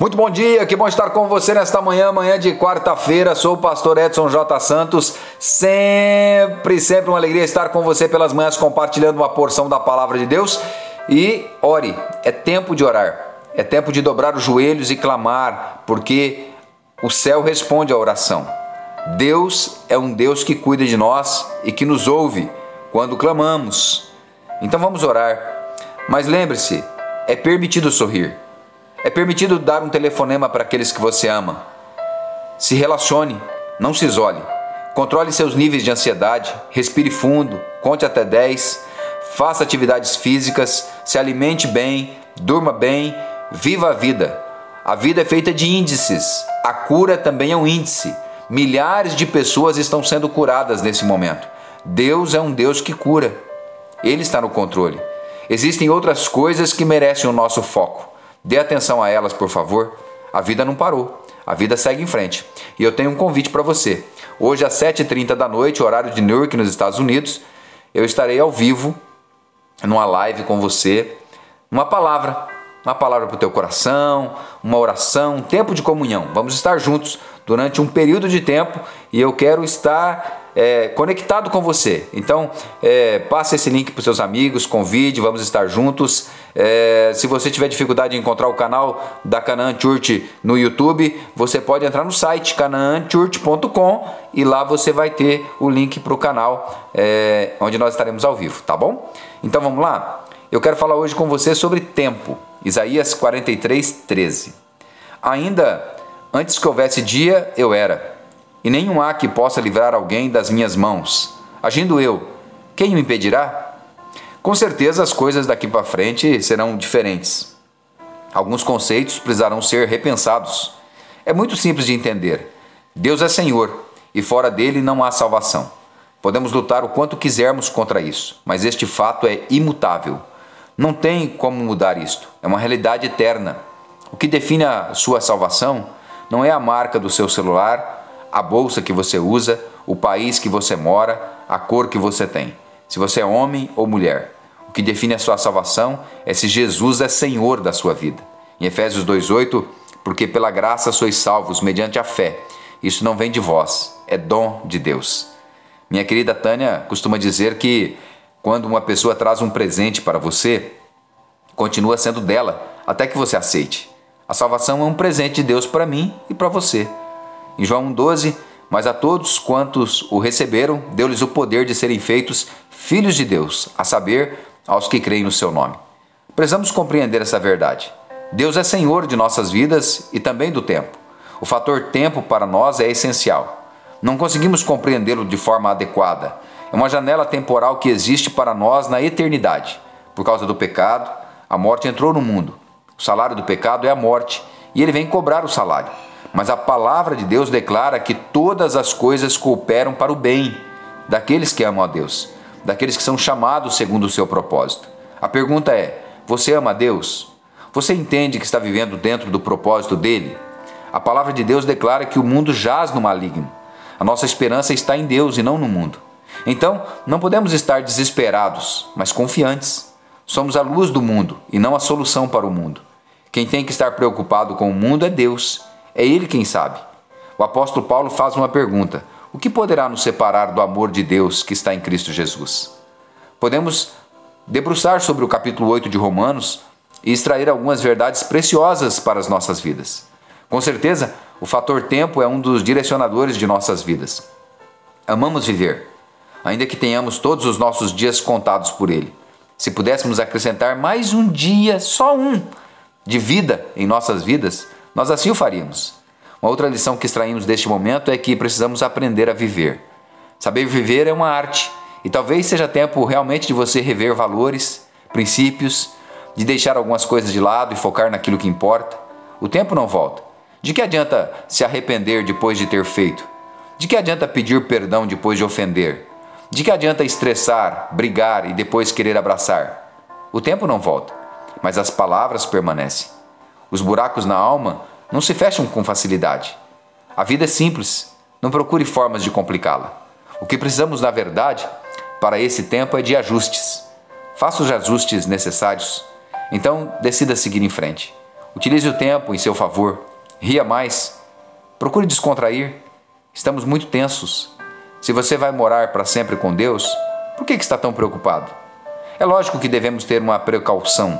Muito bom dia, que bom estar com você nesta manhã, manhã de quarta-feira. Sou o pastor Edson J. Santos. Sempre, sempre uma alegria estar com você pelas manhãs compartilhando uma porção da palavra de Deus. E ore, é tempo de orar, é tempo de dobrar os joelhos e clamar, porque o céu responde à oração. Deus é um Deus que cuida de nós e que nos ouve quando clamamos. Então vamos orar. Mas lembre-se, é permitido sorrir. É permitido dar um telefonema para aqueles que você ama. Se relacione, não se isole. Controle seus níveis de ansiedade, respire fundo, conte até 10, faça atividades físicas, se alimente bem, durma bem, viva a vida. A vida é feita de índices, a cura também é um índice. Milhares de pessoas estão sendo curadas nesse momento. Deus é um Deus que cura. Ele está no controle. Existem outras coisas que merecem o nosso foco. Dê atenção a elas, por favor. A vida não parou. A vida segue em frente. E eu tenho um convite para você. Hoje, às 7h30 da noite, horário de Newark, nos Estados Unidos, eu estarei ao vivo, numa live com você, uma palavra. Uma palavra para o teu coração, uma oração, um tempo de comunhão. Vamos estar juntos durante um período de tempo e eu quero estar é, conectado com você. Então, é, passe esse link para os seus amigos, convide, vamos estar juntos. É, se você tiver dificuldade em encontrar o canal da Canaan Church no YouTube, você pode entrar no site canaanchurch.com e lá você vai ter o link para o canal é, onde nós estaremos ao vivo, tá bom? Então vamos lá? Eu quero falar hoje com você sobre tempo. Isaías 43, 13. Ainda antes que houvesse dia, eu era e nenhum há que possa livrar alguém das minhas mãos. Agindo eu, quem me impedirá? Com certeza as coisas daqui para frente serão diferentes. Alguns conceitos precisarão ser repensados. É muito simples de entender. Deus é Senhor e fora dele não há salvação. Podemos lutar o quanto quisermos contra isso, mas este fato é imutável. Não tem como mudar isto. É uma realidade eterna. O que define a sua salvação não é a marca do seu celular a bolsa que você usa, o país que você mora, a cor que você tem. Se você é homem ou mulher. O que define a sua salvação é se Jesus é Senhor da sua vida. Em Efésios 2:8, porque pela graça sois salvos mediante a fé. Isso não vem de vós, é dom de Deus. Minha querida Tânia costuma dizer que quando uma pessoa traz um presente para você, continua sendo dela até que você aceite. A salvação é um presente de Deus para mim e para você. Em João 1,12, mas a todos quantos o receberam, deu-lhes o poder de serem feitos filhos de Deus, a saber, aos que creem no seu nome. Precisamos compreender essa verdade. Deus é Senhor de nossas vidas e também do tempo. O fator tempo para nós é essencial. Não conseguimos compreendê-lo de forma adequada. É uma janela temporal que existe para nós na eternidade. Por causa do pecado, a morte entrou no mundo. O salário do pecado é a morte e ele vem cobrar o salário. Mas a palavra de Deus declara que todas as coisas cooperam para o bem daqueles que amam a Deus, daqueles que são chamados segundo o seu propósito. A pergunta é: você ama a Deus? Você entende que está vivendo dentro do propósito dele? A palavra de Deus declara que o mundo jaz no maligno. A nossa esperança está em Deus e não no mundo. Então, não podemos estar desesperados, mas confiantes. Somos a luz do mundo e não a solução para o mundo. Quem tem que estar preocupado com o mundo é Deus é Ele quem sabe. O apóstolo Paulo faz uma pergunta: O que poderá nos separar do amor de Deus que está em Cristo Jesus? Podemos debruçar sobre o capítulo 8 de Romanos e extrair algumas verdades preciosas para as nossas vidas. Com certeza, o fator tempo é um dos direcionadores de nossas vidas. Amamos viver, ainda que tenhamos todos os nossos dias contados por Ele. Se pudéssemos acrescentar mais um dia, só um, de vida em nossas vidas, nós assim o faríamos. Uma outra lição que extraímos deste momento é que precisamos aprender a viver. Saber viver é uma arte e talvez seja tempo realmente de você rever valores, princípios, de deixar algumas coisas de lado e focar naquilo que importa. O tempo não volta. De que adianta se arrepender depois de ter feito? De que adianta pedir perdão depois de ofender? De que adianta estressar, brigar e depois querer abraçar? O tempo não volta, mas as palavras permanecem. Os buracos na alma não se fecham com facilidade. A vida é simples, não procure formas de complicá-la. O que precisamos, na verdade, para esse tempo é de ajustes. Faça os ajustes necessários. Então, decida seguir em frente. Utilize o tempo em seu favor. Ria mais. Procure descontrair. Estamos muito tensos. Se você vai morar para sempre com Deus, por que, está tão preocupado? É lógico que devemos ter uma precaução,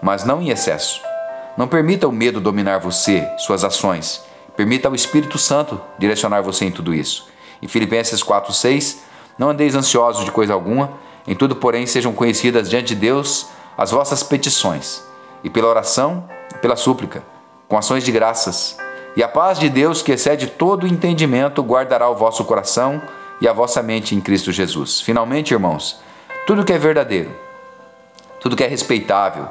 mas não em excesso. Não permita o medo dominar você, suas ações. Permita ao Espírito Santo direcionar você em tudo isso. Em Filipenses 4:6, não andeis ansiosos de coisa alguma, em tudo, porém, sejam conhecidas diante de Deus as vossas petições, e pela oração e pela súplica, com ações de graças. E a paz de Deus, que excede todo entendimento, guardará o vosso coração e a vossa mente em Cristo Jesus. Finalmente, irmãos, tudo que é verdadeiro, tudo que é respeitável,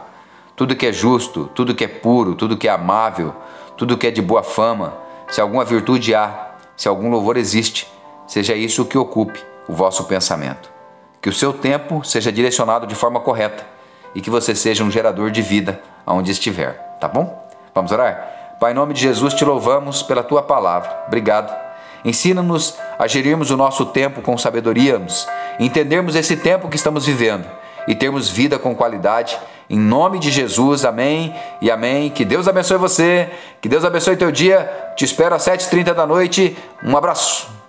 tudo que é justo, tudo que é puro, tudo que é amável, tudo que é de boa fama, se alguma virtude há, se algum louvor existe, seja isso o que ocupe o vosso pensamento. Que o seu tempo seja direcionado de forma correta e que você seja um gerador de vida aonde estiver, tá bom? Vamos orar? Pai, em nome de Jesus, te louvamos pela tua palavra. Obrigado. Ensina-nos a gerirmos o nosso tempo com sabedoria, entendermos esse tempo que estamos vivendo e termos vida com qualidade. Em nome de Jesus, amém e amém. Que Deus abençoe você, que Deus abençoe teu dia. Te espero às 7h30 da noite. Um abraço.